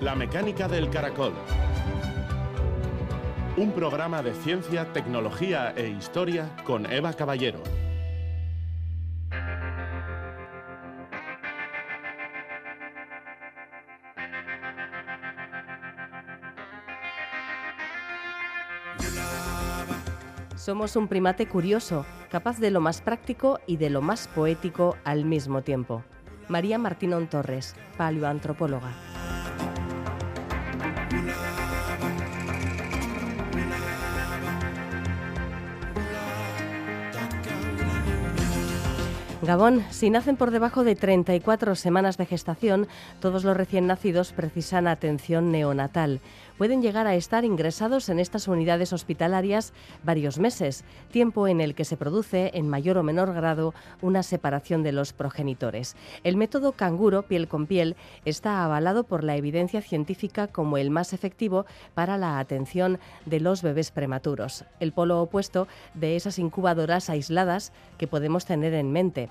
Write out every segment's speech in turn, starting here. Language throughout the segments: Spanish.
La mecánica del caracol. Un programa de ciencia, tecnología e historia con Eva Caballero. Somos un primate curioso, capaz de lo más práctico y de lo más poético al mismo tiempo. María Martínón Torres, paleoantropóloga. Gabón, si nacen por debajo de 34 semanas de gestación, todos los recién nacidos precisan atención neonatal pueden llegar a estar ingresados en estas unidades hospitalarias varios meses, tiempo en el que se produce, en mayor o menor grado, una separación de los progenitores. El método canguro, piel con piel, está avalado por la evidencia científica como el más efectivo para la atención de los bebés prematuros, el polo opuesto de esas incubadoras aisladas que podemos tener en mente.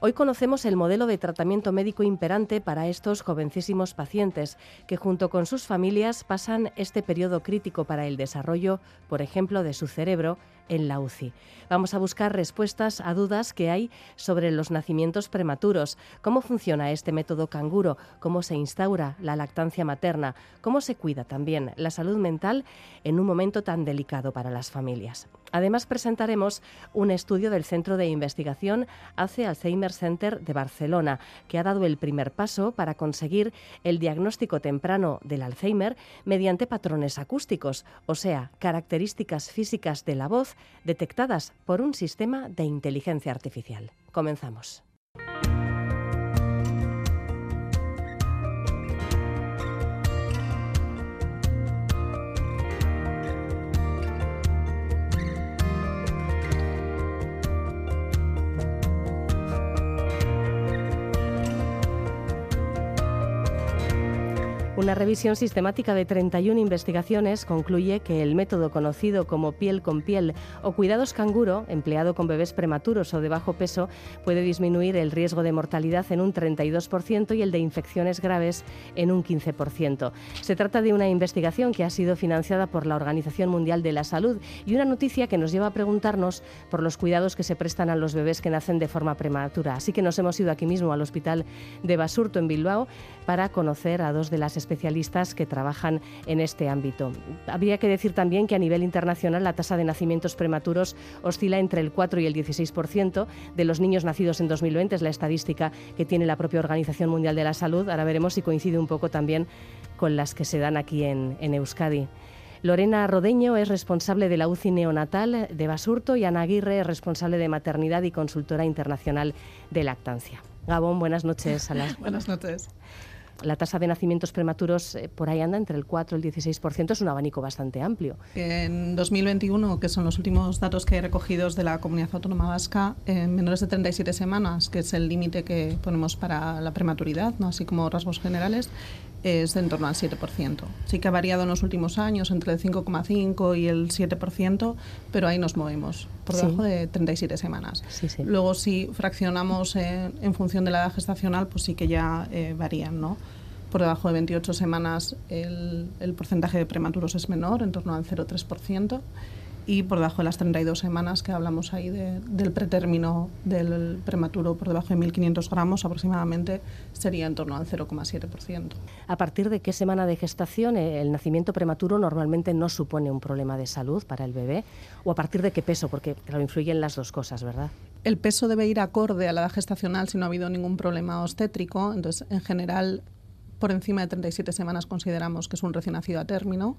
Hoy conocemos el modelo de tratamiento médico imperante para estos jovencísimos pacientes que junto con sus familias pasan este periodo crítico para el desarrollo, por ejemplo, de su cerebro en la UCI. Vamos a buscar respuestas a dudas que hay sobre los nacimientos prematuros, cómo funciona este método canguro, cómo se instaura la lactancia materna, cómo se cuida también la salud mental en un momento tan delicado para las familias. Además, presentaremos un estudio del Centro de Investigación ACE Alzheimer Center de Barcelona, que ha dado el primer paso para conseguir el diagnóstico temprano del Alzheimer mediante patrones acústicos, o sea, características físicas de la voz detectadas por un sistema de inteligencia artificial. Comenzamos. Una revisión sistemática de 31 investigaciones concluye que el método conocido como piel con piel o cuidados canguro, empleado con bebés prematuros o de bajo peso, puede disminuir el riesgo de mortalidad en un 32% y el de infecciones graves en un 15%. Se trata de una investigación que ha sido financiada por la Organización Mundial de la Salud y una noticia que nos lleva a preguntarnos por los cuidados que se prestan a los bebés que nacen de forma prematura. Así que nos hemos ido aquí mismo al Hospital de Basurto en Bilbao para conocer a dos de las especialistas que trabajan en este ámbito. Habría que decir también que a nivel internacional la tasa de nacimientos prematuros oscila entre el 4 y el 16% de los niños nacidos en 2020, es la estadística que tiene la propia Organización Mundial de la Salud. Ahora veremos si coincide un poco también con las que se dan aquí en, en Euskadi. Lorena Rodeño es responsable de la UCI neonatal de Basurto y Ana Aguirre es responsable de maternidad y consultora internacional de lactancia. Gabón, buenas noches. A las... buenas noches la tasa de nacimientos prematuros eh, por ahí anda entre el 4 y el 16%, es un abanico bastante amplio. En 2021, que son los últimos datos que he recogidos de la Comunidad Autónoma Vasca, en menores de 37 semanas, que es el límite que ponemos para la prematuridad, ¿no? así como rasgos generales, es en torno al 7%. Sí que ha variado en los últimos años entre el 5,5 y el 7%, pero ahí nos movemos, por debajo de 37 semanas. Luego, si fraccionamos en función de la edad gestacional, pues sí que ya eh, varían, ¿no? Por debajo de 28 semanas el, el porcentaje de prematuros es menor, en torno al 0,3% y por debajo de las 32 semanas que hablamos ahí del pretérmino del prematuro por debajo de 1.500 gramos aproximadamente sería en torno al 0,7%. ¿A partir de qué semana de gestación eh, el nacimiento prematuro normalmente no supone un problema de salud para el bebé? ¿O a partir de qué peso? Porque claro, influyen las dos cosas, ¿verdad? El peso debe ir acorde a la edad gestacional si no ha habido ningún problema obstétrico. Entonces, en general, por encima de 37 semanas consideramos que es un recién nacido a término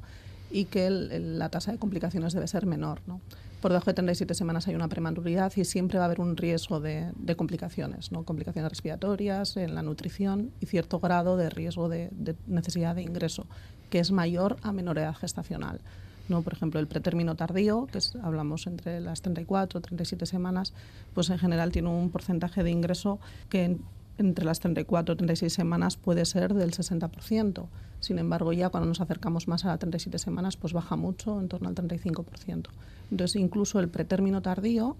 y que la tasa de complicaciones debe ser menor. ¿no? Por debajo de 37 semanas hay una prematuridad y siempre va a haber un riesgo de, complicaciones, ¿no? complicaciones respiratorias, en la nutrición y cierto grado de riesgo de, necesidad de ingreso, que es mayor a menor edad gestacional. ¿no? Por ejemplo, el pretérmino tardío, que hablamos entre las 34 o 37 semanas, pues en general tiene un porcentaje de ingreso que entre las 34 y 36 semanas puede ser del 60%. Sin embargo, ya cuando nos acercamos más a las 37 semanas, pues baja mucho, en torno al 35%. Entonces, incluso el pretérmino tardío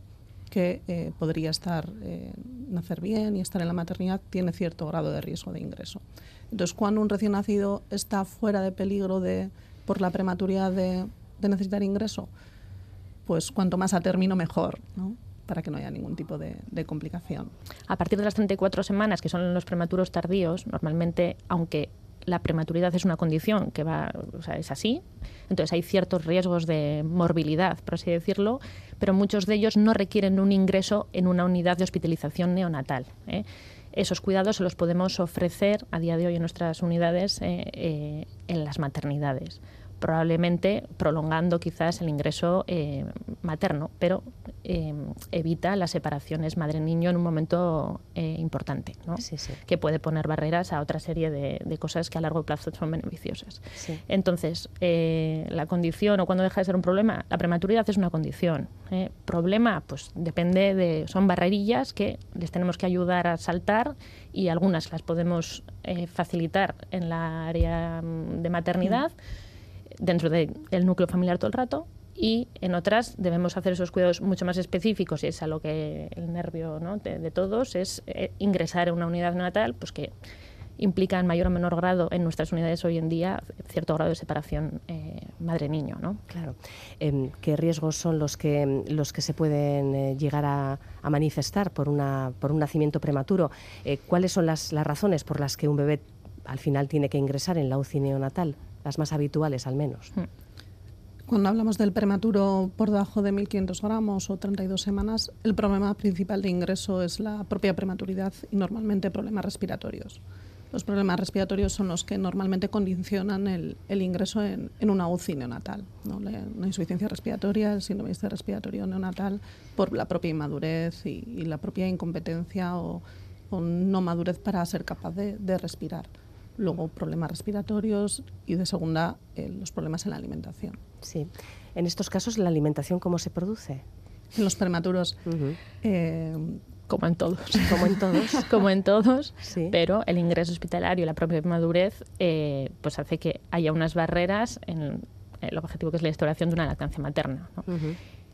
que eh, podría estar, eh, nacer bien y estar en la maternidad, tiene cierto grado de riesgo de ingreso. Entonces, cuando un recién nacido está fuera de peligro de, por la prematuridad de, necesitar ingreso, pues cuanto más a término, mejor, ¿no? para que no haya ningún tipo de, de, complicación. A partir de las 34 semanas, que son los prematuros tardíos, normalmente, aunque la prematuridad es una condición que va, es así, entonces hay ciertos riesgos de morbilidad, por así decirlo, pero muchos de ellos no requieren un ingreso en una unidad de hospitalización neonatal. ¿eh? Esos cuidados se los podemos ofrecer a día de hoy en nuestras unidades eh, eh, en las maternidades probablemente prolongando quizás el ingreso eh, materno, pero eh, evita las separaciones madre-niño en un momento eh, importante, que puede poner barreras a otra serie de, cosas que a largo plazo son beneficiosas. Entonces, la condición o cuando deja de ser un problema, la prematuridad es una condición. Problema, pues depende de, son barrerillas que les tenemos que ayudar a saltar y algunas las podemos facilitar en la área mm, de maternidad dentro del núcleo familiar todo el rato y en otras debemos hacer esos cuidados mucho más específicos y es a lo que el nervio de, todos es eh, ingresar en una unidad neonatal pues que implica en mayor o menor grado en nuestras unidades hoy en día cierto grado de separación eh, madre-niño. ¿no? Claro. Em, ¿Qué riesgos son los que, los que se pueden eh, llegar a, manifestar por, una, por un nacimiento prematuro? ¿Cuáles son las, las razones por las que un bebé al final tiene que ingresar en la UCI neonatal? Las más habituales al menos. Hmm. Cuando hablamos del prematuro por debajo de 1.500 gramos o 32 semanas, el problema principal de ingreso es la propia prematuridad y normalmente problemas respiratorios. Los problemas respiratorios son los que normalmente condicionan el, ingreso en, una UCI neonatal. ¿no? La, insuficiencia respiratoria, el síndrome de respiratorio neonatal, por la propia inmadurez y, la propia incompetencia o, no madurez para ser capaz de respirar luego problemas respiratorios y de segunda eh, los problemas en la alimentación. Sí. En estos casos, ¿la alimentación cómo se produce? En los prematuros. Eh, como en todos. Como en todos. como en todos. Pero el ingreso hospitalario y la propia madurez eh, pues hace que haya unas barreras en el objetivo que es la instauración de una lactancia materna.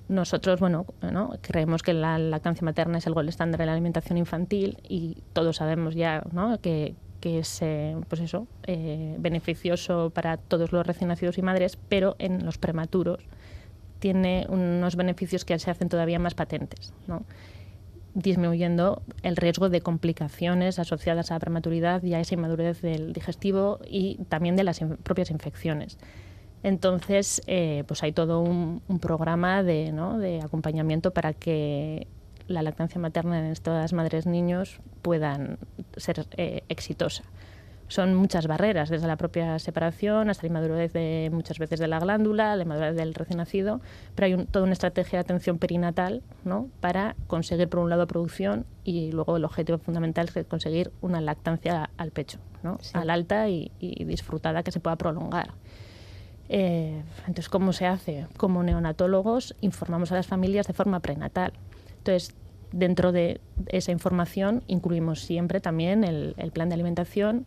Nosotros, bueno, creemos que la lactancia materna es el gol estándar de la alimentación infantil y todos sabemos ya ¿no? que, que es eh, pues eso, eh, beneficioso para todos los recién nacidos y madres, pero en los prematuros tiene unos beneficios que se hacen todavía más patentes, ¿no? disminuyendo el riesgo de complicaciones asociadas a la prematuridad y a esa inmadurez del digestivo y también de las propias infecciones. Entonces, eh, pues hay todo un, un programa de, ¿no? de acompañamiento para que la lactancia materna en estas madres niños puedan ser eh, exitosa. Son muchas barreras, desde la propia separación hasta la inmadurez de, muchas veces de la glándula, la inmadurez del recién nacido, pero hay toda una estrategia de atención perinatal ¿no? para conseguir, por un lado, producción y luego el objetivo fundamental es conseguir una lactancia al pecho, ¿no? al alta y, disfrutada que se pueda prolongar. Eh, entonces, ¿cómo se hace? Como neonatólogos informamos a las familias de forma prenatal. Entonces, dentro de esa información incluimos siempre también el, plan de alimentación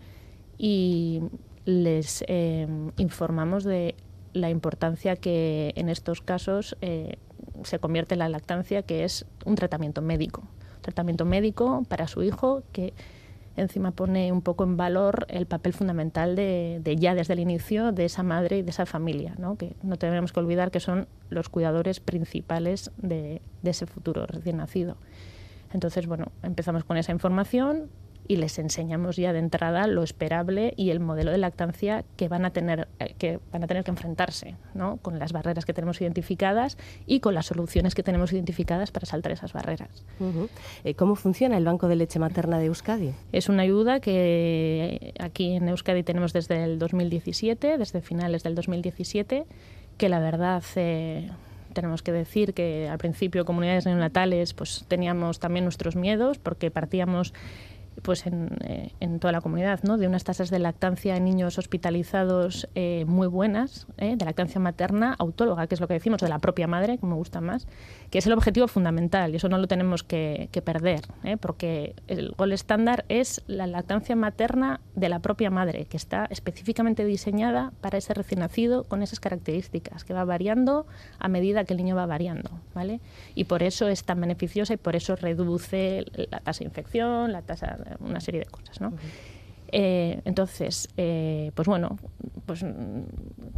y les eh, informamos de la importancia que en estos casos eh, se convierte en la lactancia, que es un tratamiento médico. tratamiento médico para su hijo que encima pone un poco en valor el papel fundamental de, ya desde el inicio de esa madre y de esa familia, ¿no? que no tenemos que olvidar que son los cuidadores principales de, de ese futuro recién nacido. Entonces, bueno, empezamos con esa información, y les enseñamos ya de entrada lo esperable y el modelo de lactancia que van a tener eh, que van a tener que enfrentarse ¿no? con las barreras que tenemos identificadas y con las soluciones que tenemos identificadas para saltar esas barreras. Eh, ¿Cómo funciona el Banco de Leche Materna de Euskadi? Es una ayuda que aquí en Euskadi tenemos desde el 2017, desde finales del 2017, que la verdad... Eh, tenemos que decir que al principio comunidades neonatales pues teníamos también nuestros miedos porque partíamos pues eh, en, toda la comunidad, ¿no? de unas tasas de lactancia en niños hospitalizados eh, muy buenas, ¿eh? de lactancia materna autóloga, que es lo que decimos, de la propia madre, que me gusta más, que es el objetivo fundamental y eso no lo tenemos que, perder, porque el gol estándar es la lactancia materna de la propia madre, que está específicamente diseñada para ese recién nacido con esas características, que va variando a medida que el niño va variando. ¿vale? Y por eso es tan beneficiosa y por eso reduce la tasa de infección, la tasa una serie de cosas, ¿no? Eh, entonces, eh, pues bueno, pues mm,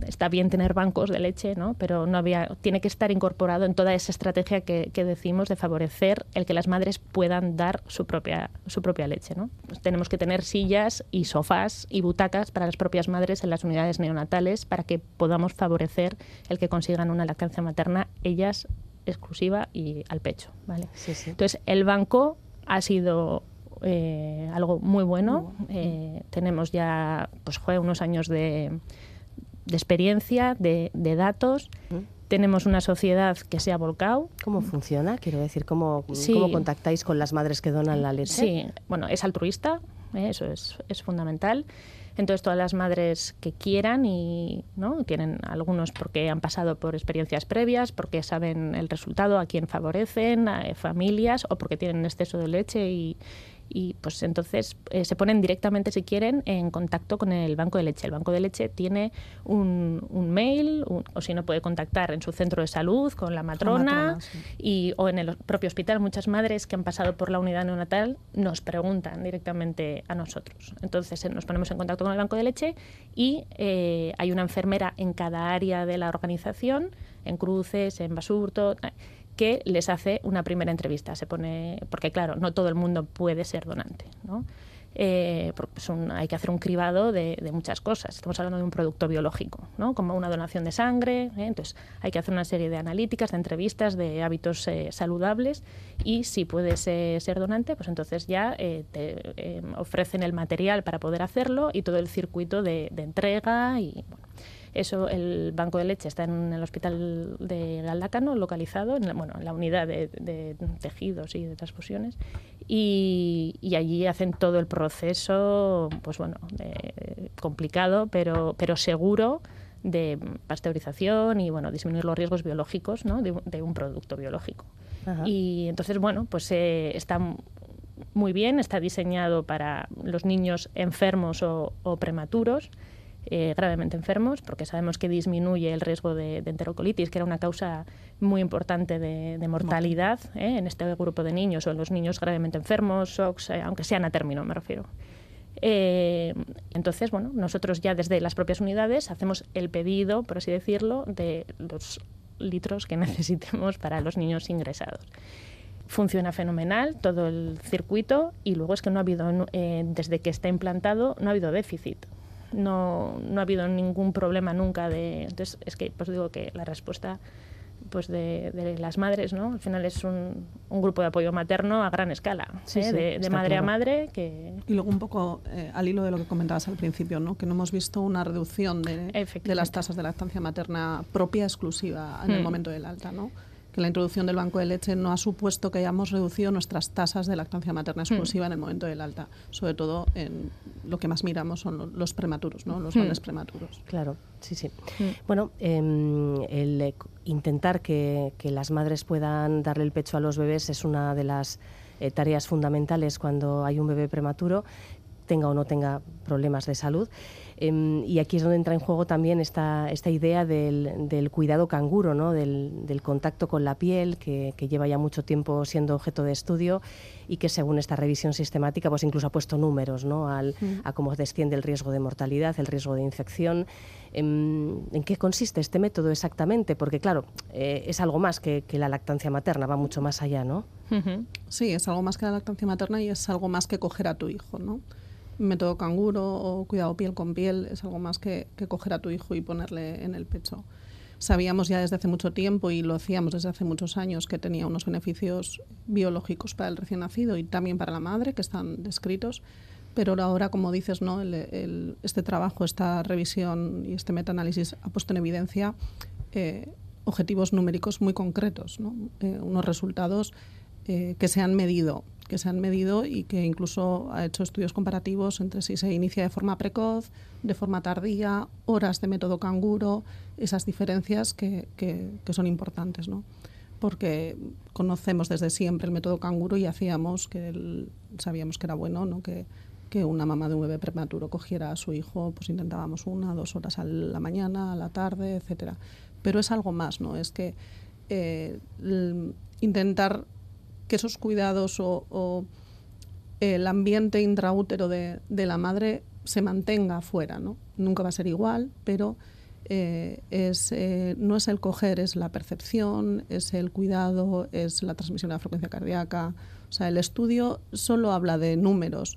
está bien tener bancos de leche, ¿no? pero no había, tiene que estar incorporado en toda esa estrategia que, decimos de favorecer el que las madres puedan dar su propia, su propia leche. ¿no? Pues tenemos que tener sillas y sofás y butacas para las propias madres en las unidades neonatales para que podamos favorecer el que consigan una lactancia materna ellas exclusiva y al pecho. ¿vale? Entonces, el banco ha sido eh, algo muy bueno. Eh, tenemos ya pues, unos años de, experiencia, de, datos. Tenemos una sociedad que se ha volcado. ¿Cómo funciona? Quiero decir, ¿cómo, ¿cómo contactáis con las madres que donan la leche? Sí, bueno, es altruista, ¿eh? eso es, es fundamental. Entonces, todas las madres que quieran y ¿no? tienen algunos porque han pasado por experiencias previas, porque saben el resultado, a quién favorecen, a familias o porque tienen exceso de leche y, y pues entonces eh, se ponen directamente, si quieren, en contacto con el banco de leche. El banco de leche tiene un, mail, o si no puede contactar en su centro de salud con la matrona, y, o en el propio hospital. Muchas madres que han pasado por la unidad neonatal nos preguntan directamente a nosotros. Entonces eh, nos ponemos en contacto con el banco de leche y eh, hay una enfermera en cada área de la organización, en Cruces, en Basurto que les hace una primera entrevista. Se pone, porque claro, no todo el mundo puede ser donante, ¿no? Eh, hay que hacer un cribado de, muchas cosas. Estamos hablando de un producto biológico, ¿no? como una donación de sangre. ¿eh? Entonces, hay que hacer una serie de analíticas, de entrevistas, de hábitos eh, saludables. Y si puedes ser donante, pues entonces ya te ofrecen el material para poder hacerlo y todo el circuito de, entrega. Eso, el banco de leche está en el hospital de Galdácano, localizado en la, bueno, en la unidad de, tejidos y de transfusiones, y, allí hacen todo el proceso, pues bueno, complicado, pero, pero seguro de pasteurización y bueno, disminuir los riesgos biológicos ¿no? de, un producto biológico. Y entonces, bueno, pues eh, está muy bien, está diseñado para los niños enfermos o prematuros eh, gravemente enfermos, porque sabemos que disminuye el riesgo de, enterocolitis, que era una causa muy importante de, mortalidad ¿eh? en este grupo de niños o en los niños gravemente enfermos, SOX, eh, aunque sean a término, me refiero. entonces, bueno, nosotros ya desde las propias unidades hacemos el pedido, por así decirlo, de los litros que necesitemos para los niños ingresados funciona fenomenal todo el circuito y luego es que no ha habido, desde que está implantado, no ha habido déficit no, no ha habido ningún problema nunca de... Entonces, es que pues digo que la respuesta pues de, las madres, ¿no? Al final es un, un, grupo de apoyo materno a gran escala, ¿eh? de, madre a madre. Que... Y luego un poco eh, al hilo de lo que comentabas al principio, ¿no? Que no hemos visto una reducción de, de las tasas de lactancia materna propia exclusiva en el hmm. momento del alta, ¿no? Que la introducción del banco de leche no ha supuesto que hayamos reducido nuestras tasas de lactancia materna hmm. exclusiva en el momento del alta. Sobre todo en lo que más miramos son los prematuros, ¿no? los hmm. prematuros. Claro, sí, sí. Hmm. Bueno, em, el eh, intentar que, las madres puedan darle el pecho a los bebés es una de las eh, tareas fundamentales cuando hay un bebé prematuro, tenga o no tenga problemas de salud. Em, y aquí es donde entra en juego también esta, esta idea del, cuidado canguro, ¿no? del, contacto con la piel, que, lleva ya mucho tiempo siendo objeto de estudio y que según esta revisión sistemática pues incluso ha puesto números ¿no? Al, mm. a cómo desciende el riesgo de mortalidad, el riesgo de infección. Em, ¿En, qué consiste este método exactamente? Porque claro, eh, es algo más que, que, la lactancia materna, va mucho más allá, ¿no? Sí, es algo más que la lactancia materna y es algo más que coger a tu hijo, ¿no? Método canguro o cuidado piel con piel es algo más que, coger a tu hijo y ponerle en el pecho. Sabíamos ya desde hace mucho tiempo y lo hacíamos desde hace muchos años que tenía unos beneficios biológicos para el recién nacido y también para la madre que están descritos, pero ahora, como dices, ¿no? este trabajo, esta revisión y este metaanálisis ha puesto en evidencia eh, objetivos numéricos muy concretos. Eh, unos resultados eh, que se han medido que se han medido y que incluso ha hecho estudios comparativos entre si se inicia de forma precoz, de forma tardía, horas de método canguro, esas diferencias que, que, son importantes, ¿no? Porque conocemos desde siempre el método canguro y hacíamos que sabíamos que era bueno, ¿no? Que, que una mamá de un bebé prematuro cogiera a su hijo, pues intentábamos una, dos horas a la mañana, a la tarde, etcétera. Pero es algo más, ¿no? Es que eh, intentar que esos cuidados o, el ambiente intraútero de, la madre se mantenga fuera, ¿no? Nunca va a ser igual, pero eh, es, eh, no es el coger, es la percepción, es el cuidado, es la transmisión de la frecuencia cardíaca. O sea, el estudio solo habla de números,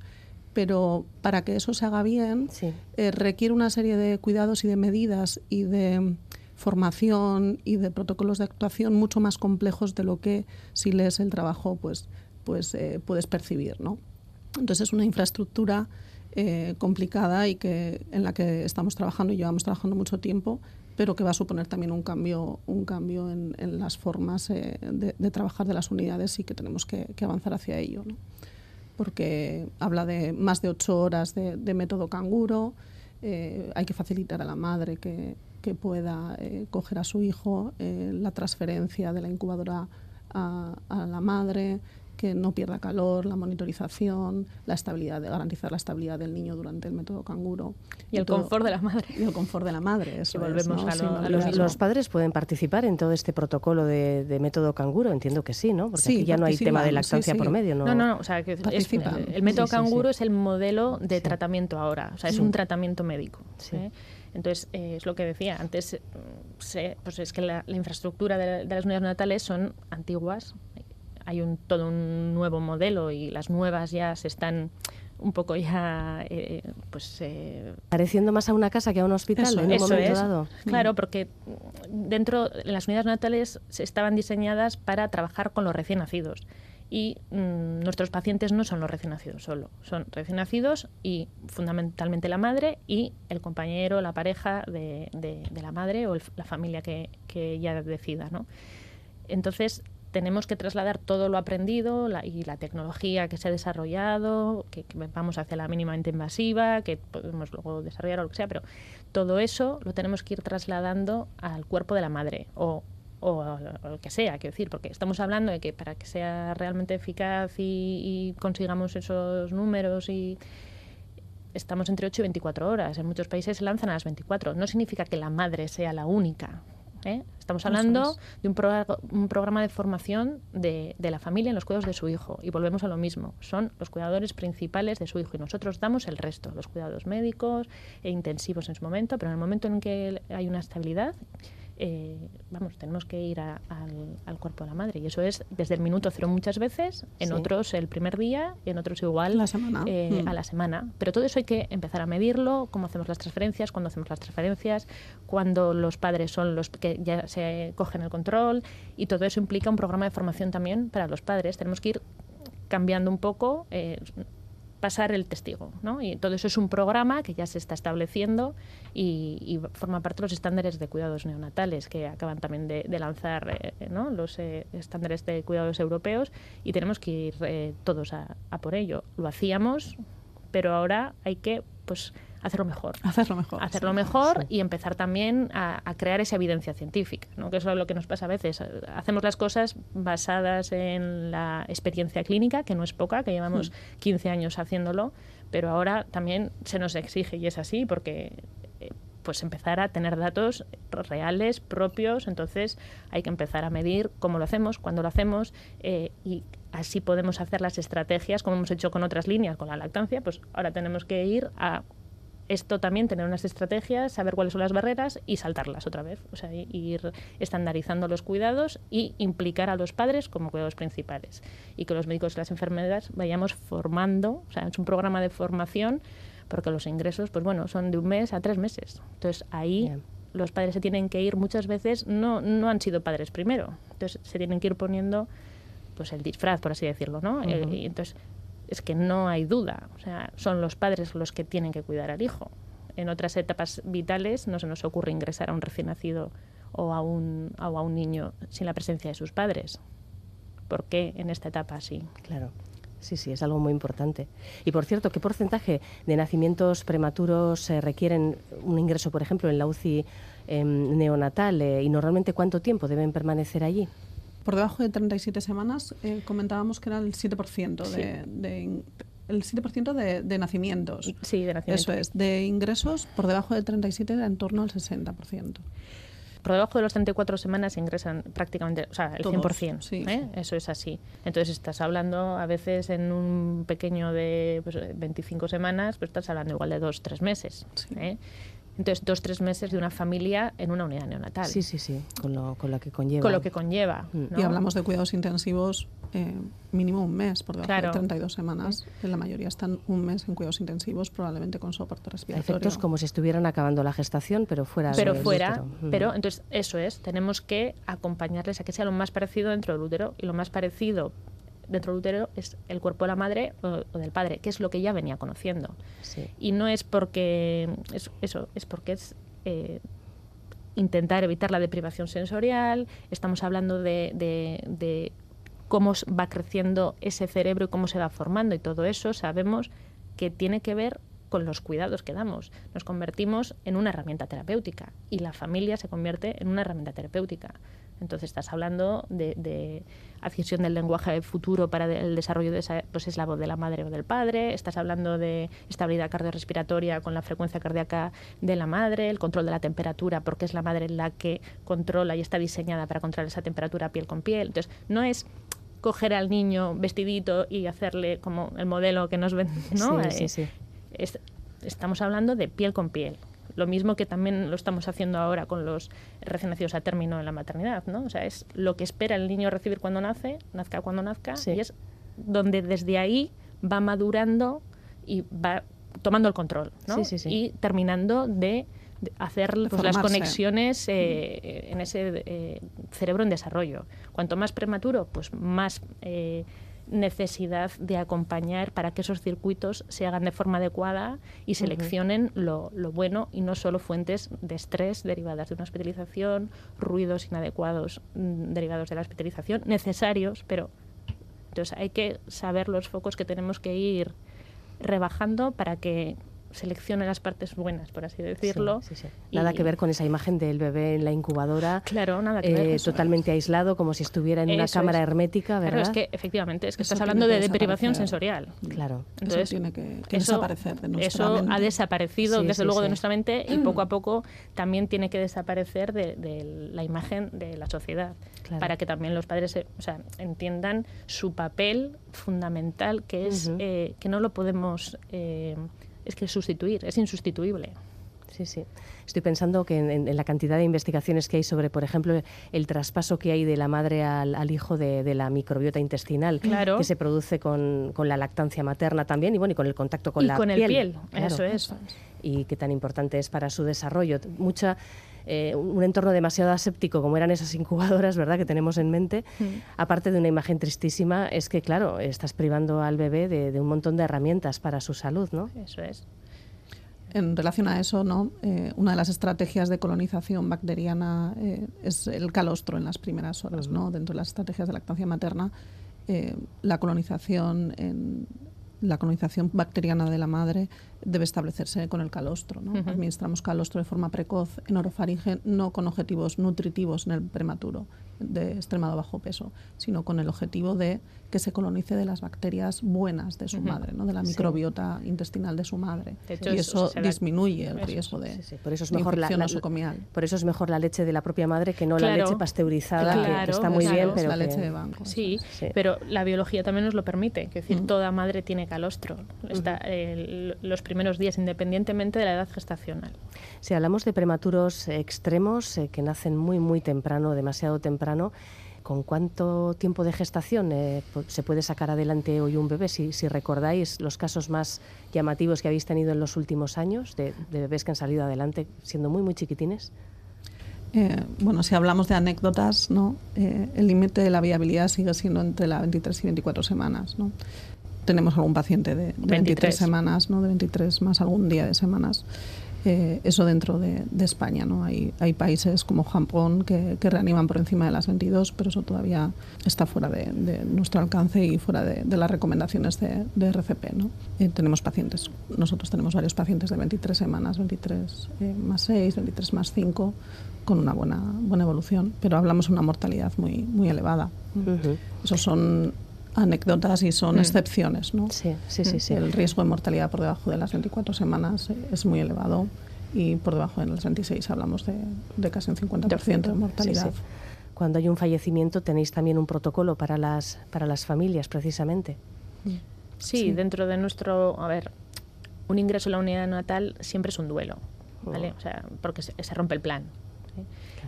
pero para que eso se haga bien eh, requiere una serie de cuidados y de medidas y de formación y de protocolos de actuación mucho más complejos de lo que si lees el trabajo pues, pues eh, puedes percibir. ¿no? Entonces es una infraestructura eh, complicada y que, en la que estamos trabajando y llevamos trabajando mucho tiempo, pero que va a suponer también un cambio, un cambio en, las formas de, de, trabajar de las unidades y que tenemos que, que avanzar hacia ello. ¿no? porque habla de más de ocho horas de, método canguro, eh, hay que facilitar a la madre que, pueda eh, coger a su hijo, eh, la transferencia de la incubadora a, a la madre, que no pierda calor, la monitorización, la estabilidad, de garantizar la estabilidad del niño durante el método canguro. Y, el confort de la madre. Y el confort de la madre, eso volvemos a, los, padres pueden participar en todo este protocolo de, método canguro, entiendo que sí, ¿no? Porque aquí ya no hay tema de lactancia por medio, ¿no? No, no, o sea, que el método canguro es el modelo de tratamiento ahora, o sea, es un tratamiento médico. ¿eh? Entonces, eh, es lo que decía, antes eh, pues es que la, infraestructura de, de, las unidades natales son antiguas, hay un, todo un nuevo modelo y las nuevas ya se están un poco ya eh, pues eh, pareciendo más a una casa que a un hospital en un momento dado. Claro mm. porque dentro las unidades natales estaban diseñadas para trabajar con los recién nacidos y mm, nuestros pacientes no son los recién nacidos solo. Son recién nacidos y fundamentalmente la madre y el compañero la pareja de, de, la madre o la familia que, que ya decida no entonces tenemos que trasladar todo lo aprendido y la tecnología que se ha desarrollado, que, vamos hacia la mínimamente invasiva, que podemos luego desarrollar o lo que sea, pero todo eso lo tenemos que ir trasladando al cuerpo de la madre o, o lo que sea, quiero decir, porque estamos hablando de que para que sea realmente eficaz y, y consigamos esos números y estamos entre 8 y 24 horas. En muchos países se lanzan a las 24. No significa que la madre sea la única ¿eh? Estamos hablando de un, un, programa de formación de, de, la familia en los cuidados de su hijo. Y volvemos a lo mismo. Son los cuidadores principales de su hijo y nosotros damos el resto, los cuidados médicos e intensivos en su momento, pero en el momento en que hay una estabilidad, eh, vamos, tenemos que ir al, cuerpo de la madre. Y eso es desde el minuto cero muchas veces, en otros el primer día, y en otros igual la semana. Eh, mm. a la semana. Pero todo eso hay que empezar a medirlo, cómo hacemos las transferencias, cuándo hacemos las transferencias, cuándo los padres son los que ya se cogen el control, y todo eso implica un programa de formación también para los padres. Tenemos que ir cambiando un poco. Eh, pasar el testigo. ¿no? Y todo eso es un programa que ya se está estableciendo y, forma parte de los estándares de cuidados neonatales que acaban también de, lanzar eh, ¿no? los eh, estándares de cuidados europeos y tenemos que ir eh, todos a, a por ello. Lo hacíamos, pero ahora hay que pues hacerlo mejor. Hacerlo mejor. Hacerlo mejor y empezar también a, crear esa evidencia científica, ¿no? que es lo que nos pasa a veces. Hacemos las cosas basadas en la experiencia clínica, que no es poca, que llevamos 15 hmm. años haciéndolo, pero ahora también se nos exige, y es así, porque eh, pues empezar a tener datos reales, propios, entonces hay que empezar a medir cómo lo hacemos, cuándo lo hacemos eh, y así podemos hacer las estrategias como hemos hecho con otras líneas, con la lactancia, pues ahora tenemos que ir a esto también tener unas estrategias, saber cuáles son las barreras y saltarlas otra vez. O sea, ir estandarizando los cuidados y implicar a los padres como cuidados principales. Y que los médicos y las enfermedades vayamos formando, o sea, es un programa de formación porque los ingresos, pues bueno, son de un mes a tres meses. Entonces ahí los padres se tienen que ir muchas veces, no, no han sido padres primero. Entonces se tienen que ir poniendo pues el disfraz, por así decirlo, ¿no? Eh, y entonces es que no hay duda. O sea, son los padres los que tienen que cuidar al hijo. En otras etapas vitales no se nos ocurre ingresar a un recién nacido o a un, a un niño sin la presencia de sus padres. ¿Por qué en esta etapa sí? Claro. Sí, sí, es algo muy importante. Y por cierto, ¿qué porcentaje de nacimientos prematuros eh, requieren un ingreso, por ejemplo, en la UCI em, neonatal? Eh, ¿Y normalmente cuánto tiempo deben permanecer allí? Por debajo de 37 semanas eh, comentábamos que era el 7% de, el 7% de, de, nacimientos. Sí, de nacimientos. Eso es. De ingresos, por debajo de 37 era en torno al 60% por debajo de los 34 semanas ingresan prácticamente, o sea, el 100%. ¿eh? Eso es así. Entonces estás hablando a veces en un pequeño de 25 pues, semanas, pues estás hablando igual de dos, tres meses. ¿eh? Entonces, dos, tres meses de una familia en una unidad neonatal. Sí, sí, sí, con lo, con lo que conlleva. Con lo que conlleva. Mm. Y hablamos de cuidados intensivos eh, mínimo un mes, por debajo de 32 semanas. En la mayoría están un mes en cuidados intensivos, probablemente con soporte respiratorio. Efectos como si estuvieran acabando la gestación, pero fuera Pero fuera, pero entonces eso es, tenemos que acompañarles a que sea lo más parecido dentro del útero y lo más parecido dentro del útero es el cuerpo de la madre o, del padre, que es lo que ya venía conociendo. Y no es porque, es, eso, es porque es... Eh, intentar evitar la deprivación sensorial, estamos hablando de, de cómo va creciendo ese cerebro y cómo se va formando y todo eso sabemos que tiene que ver con los cuidados que damos. Nos convertimos en una herramienta terapéutica y la familia se convierte en una herramienta terapéutica. Entonces estás hablando de, adquisición del lenguaje futuro para el desarrollo de esa, pues es la voz de la madre o del padre, estás hablando de estabilidad cardiorrespiratoria con la frecuencia cardíaca de la madre, el control de la temperatura, porque es la madre la que controla y está diseñada para controlar esa temperatura piel con piel. Entonces, no es coger al niño vestidito y hacerle como el modelo que nos ven, ¿no? Sí, sí, eh, estamos hablando de piel con piel. Lo mismo que también lo estamos haciendo ahora con los recién nacidos a término en la maternidad, ¿no? O sea, es lo que espera el niño recibir cuando nace, nazca cuando nazca, y es donde desde ahí va madurando y va tomando el control, ¿no? Y terminando de hacer pues, las conexiones eh, en ese eh, cerebro en desarrollo. Cuanto más prematuro, pues más eh, necesidad de acompañar para que esos circuitos se hagan de forma adecuada y seleccionen lo, bueno y no solo fuentes de estrés derivadas de una hospitalización, ruidos inadecuados mm, derivados de la hospitalización, necesarios, pero entonces hay que saber los focos que tenemos que ir rebajando para que seleccione las partes buenas, por así decirlo. Nada que ver con esa imagen del bebé en la incubadora. Claro, nada que ver. Eh, totalmente aislado, como si estuviera en una cámara hermética, ¿verdad? Claro, es que efectivamente, es que estás hablando de deprivación sensorial. Claro. Entonces, eso tiene que, desaparecer de nuestra Eso mente. ha desaparecido, desde luego, de nuestra mente y poco a poco también tiene que desaparecer de, la imagen de la sociedad. Para que también los padres o sea, entiendan su papel fundamental, que es eh, que no lo podemos... Eh, es que sustituir, es insustituible. Sí, sí. Estoy pensando que en, la cantidad de investigaciones que hay sobre, por ejemplo, el traspaso que hay de la madre al, hijo de, la microbiota intestinal, que se produce con, la lactancia materna también y bueno y con el contacto con y la con piel. el piel, eso es. Y qué tan importante es para su desarrollo. Mucha eh, un entorno demasiado aséptico como eran esas incubadoras, ¿verdad?, que tenemos en mente, mm. aparte de una imagen tristísima, es que, claro, estás privando al bebé de, un montón de herramientas para su salud, ¿no? Eso es. En relación a eso, ¿no? Eh, una de las estrategias de colonización bacteriana eh, es el calostro en las primeras horas, ¿no? Dentro de las estrategias de lactancia materna, la colonización en, la colonización bacteriana de la madre debe establecerse con el calostro. ¿no? Administramos calostro de forma precoz en orofaringe, no con objetivos nutritivos en el prematuro de extremado bajo peso, sino con el objetivo de que se colonice de las bacterias buenas de su madre, ¿no? de la microbiota intestinal de su madre. y eso, disminuye el riesgo de, Por eso es mejor la, nosocomial. Por eso es mejor la leche de la propia madre que no la leche pasteurizada, que, está muy bien, pero la leche de banco. Sí, pero la biología también nos lo permite. Es decir, toda madre tiene calostro. Está, los primeros días, independientemente de la edad gestacional. Si hablamos de prematuros extremos eh, que nacen muy, muy temprano, demasiado temprano, ¿Con cuánto tiempo de gestación eh, se puede sacar adelante hoy un bebé? Si, recordáis los casos más llamativos que habéis tenido en los últimos años de, bebés que han salido adelante siendo muy, muy chiquitines. Eh, bueno, si hablamos de anécdotas, ¿no? Eh, el límite de la viabilidad sigue siendo entre las 23 y 24 semanas. ¿no? Tenemos algún paciente de, 23. semanas, ¿no? de 23 más algún día de semanas. Eh, eso dentro de, España. ¿no? Hay, hay países como Japón que, reaniman por encima de las 22, pero eso todavía está fuera de, nuestro alcance y fuera de, las recomendaciones de, RCP. ¿no? Eh, tenemos pacientes, nosotros tenemos varios pacientes de 23 semanas, 23 eh, más 6, 23 más 5, con una buena, buena evolución, pero hablamos de una mortalidad muy, muy elevada. Esos son anécdotas y son mm. excepciones. ¿no? Sí, sí, sí, sí, El riesgo de mortalidad por debajo de las 24 semanas es muy elevado y por debajo de las 26 hablamos de, de casi un 50% de mortalidad. Cuando hay un fallecimiento tenéis también un protocolo para las, para las familias, precisamente. Mm. Sí, dentro de nuestro... A ver, un ingreso en la unidad natal siempre es un duelo, ¿vale? Oh. O sea, porque se, se rompe el plan.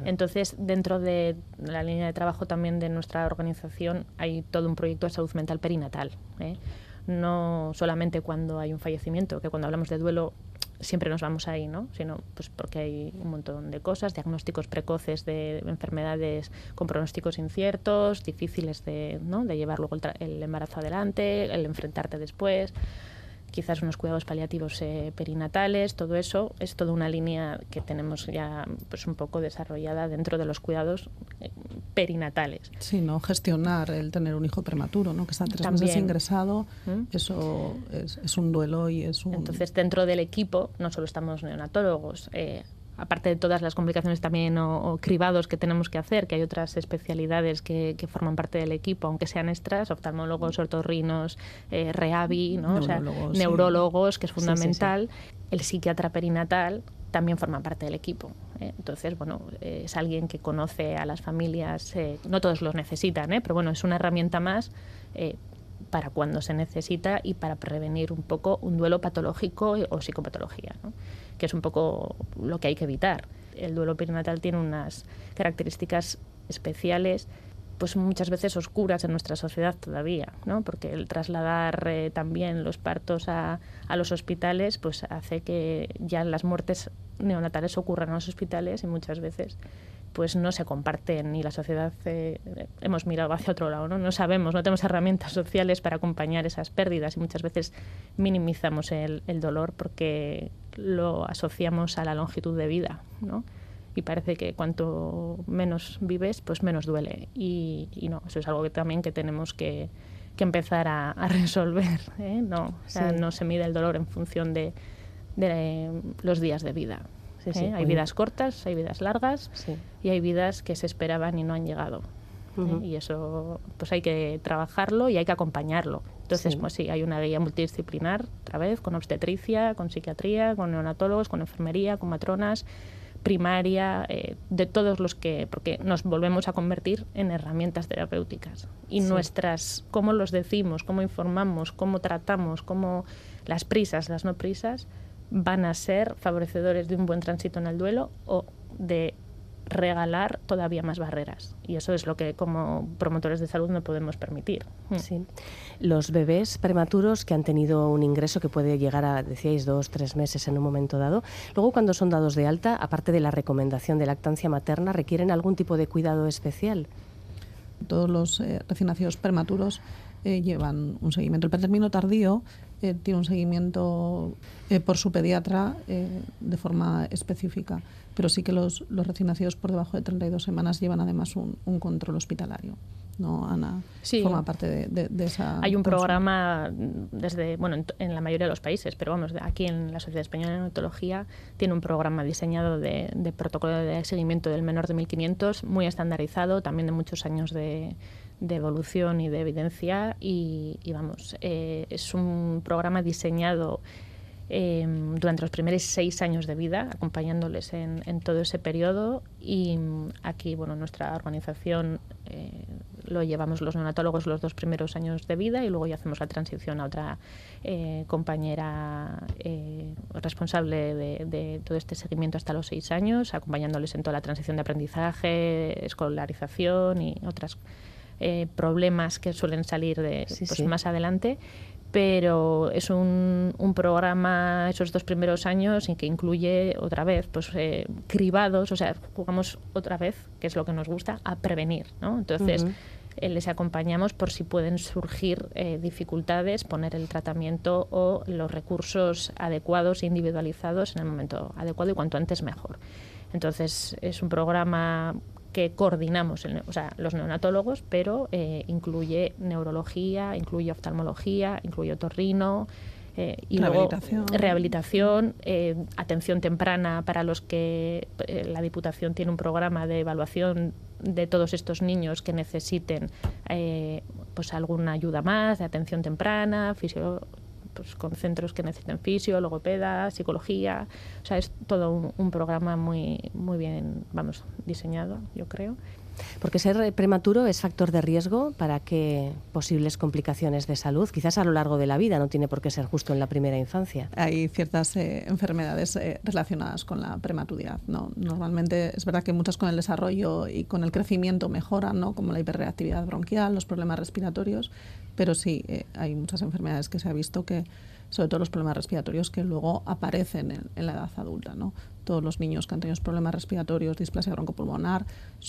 Entonces, dentro de la línea de trabajo también de nuestra organización hay todo un proyecto de salud mental perinatal. ¿eh? No solamente cuando hay un fallecimiento, que cuando hablamos de duelo siempre nos vamos ahí, ¿no? sino pues porque hay un montón de cosas, diagnósticos precoces de enfermedades con pronósticos inciertos, difíciles de, ¿no? de llevar luego el, el embarazo adelante, el enfrentarte después quizás unos cuidados paliativos eh, perinatales, todo eso es toda una línea que tenemos ya pues un poco desarrollada dentro de los cuidados eh, perinatales. Sí, no gestionar el tener un hijo prematuro, ¿no? que está tres meses ingresado, ¿Mm? eso es, un duelo y es un... Entonces dentro del equipo no solo estamos neonatólogos, eh, aparte de todas las complicaciones también o, cribados que tenemos que hacer, que hay otras especialidades que, forman parte del equipo, aunque sean extras, oftalmólogos, ortorrinos, eh, reavi, ¿no? neurólogos, o sea, neurólogos que es fundamental. El psiquiatra perinatal también forma parte del equipo. ¿eh? Entonces, bueno, es alguien que conoce a las familias, eh, no todos los necesitan, ¿eh? pero bueno, es una herramienta más para cuando se necesita y para prevenir un poco un duelo patológico o psicopatología. ¿no? Que es un poco lo que hay que evitar. El duelo perinatal tiene unas características especiales pues muchas veces oscuras en nuestra sociedad todavía, ¿no? porque el trasladar eh, también los partos a, a, los hospitales pues hace que ya las muertes neonatales ocurran en los hospitales y muchas veces pues no se comparten y la sociedad eh, hemos mirado hacia otro lado, ¿no? No sabemos, no tenemos herramientas sociales para acompañar esas pérdidas y muchas veces minimizamos el, el dolor porque lo asociamos a la longitud de vida, ¿no? Y parece que cuanto menos vives, pues menos duele. Y, y no, eso es algo que también que tenemos que, que empezar a, a resolver, ¿eh? No, o sea, no se mide el dolor en función de, de los días de vida. ¿Eh? Hay vidas cortas, hay vidas largas y hay vidas que se esperaban y no han llegado. ¿eh? Y eso pues hay que trabajarlo y hay que acompañarlo. Entonces, pues sí, hay una guía multidisciplinar, otra vez, con obstetricia, con psiquiatría, con neonatólogos, con enfermería, con matronas, primaria, eh, de todos los que, porque nos volvemos a convertir en herramientas terapéuticas. Y nuestras, cómo los decimos, cómo informamos, cómo tratamos, cómo las prisas, las no prisas, van a ser favorecedores de un buen tránsito en el duelo o de regalar todavía más barreras. Y eso es lo que como promotores de salud no podemos permitir. Mm. Sí. Los bebés prematuros que han tenido un ingreso que puede llegar a, decíais, dos, tres meses en un momento dado, luego cuando son dados de alta, aparte de la recomendación de lactancia materna, ¿requieren algún tipo de cuidado especial? Todos los eh, recién nacidos prematuros eh, llevan un seguimiento. El pretérmino tardío eh, tiene un seguimiento eh, por su pediatra de forma específica, pero sí que los, los, recién nacidos por debajo de 32 semanas llevan además un, un control hospitalario. ¿no, Ana? Sí. Forma parte de, de, esa... Hay un programa desde, bueno, en, la mayoría de los países, pero vamos, aquí en la Sociedad Española de Neonatología tiene un programa diseñado de, de protocolo de seguimiento del menor de 1500, muy estandarizado, también de muchos años de de evolución y de evidencia y, vamos, eh, es un programa diseñado em, durante los primeros seis años de vida, acompañándoles en, todo ese periodo y mm, aquí, bueno, nuestra organización eh, lo llevamos los neonatólogos los dos primeros años de vida y luego ya hacemos la transición a otra eh, compañera responsable de, de, todo este seguimiento hasta los seis años, acompañándoles en toda la transición de aprendizaje, escolarización y otras eh, problemas que suelen salir de, pues, más adelante pero es un, un, programa esos dos primeros años y que incluye otra vez pues eh, cribados, o sea, jugamos otra vez, que es lo que nos gusta, a prevenir, ¿no? Entonces, eh, les acompañamos por si pueden surgir eh, dificultades, poner el tratamiento o los recursos adecuados e individualizados en el momento adecuado y cuanto antes mejor. Entonces, es un programa que coordinamos o sea, los neonatólogos, pero eh, incluye neurología, incluye oftalmología, incluye otorrino, eh, y rehabilitación, rehabilitación eh, atención temprana para los que la Diputación tiene un programa de evaluación de todos estos niños que necesiten pues alguna ayuda más de atención temprana, fisio, pues, con centros que necesiten fisio, logopeda, psicología. O sea, es todo un, programa muy, muy bien, vamos, diseñado, yo creo. Porque ser prematuro es factor de riesgo para que posibles complicaciones de salud, quizás a lo largo de la vida, no tiene por qué ser justo en la primera infancia. Hay ciertas eh, enfermedades eh, relacionadas con la prematuridad. ¿no? Normalmente es verdad que muchas con el desarrollo y con el crecimiento mejoran, ¿no? como la hiperreactividad bronquial, los problemas respiratorios, pero sí, eh, hay muchas enfermedades que se ha visto que, sobre todo los problemas respiratorios, que luego aparecen en, la edad adulta. ¿no? Todos los niños que han tenido problemas respiratorios, displasia broncopulmonar,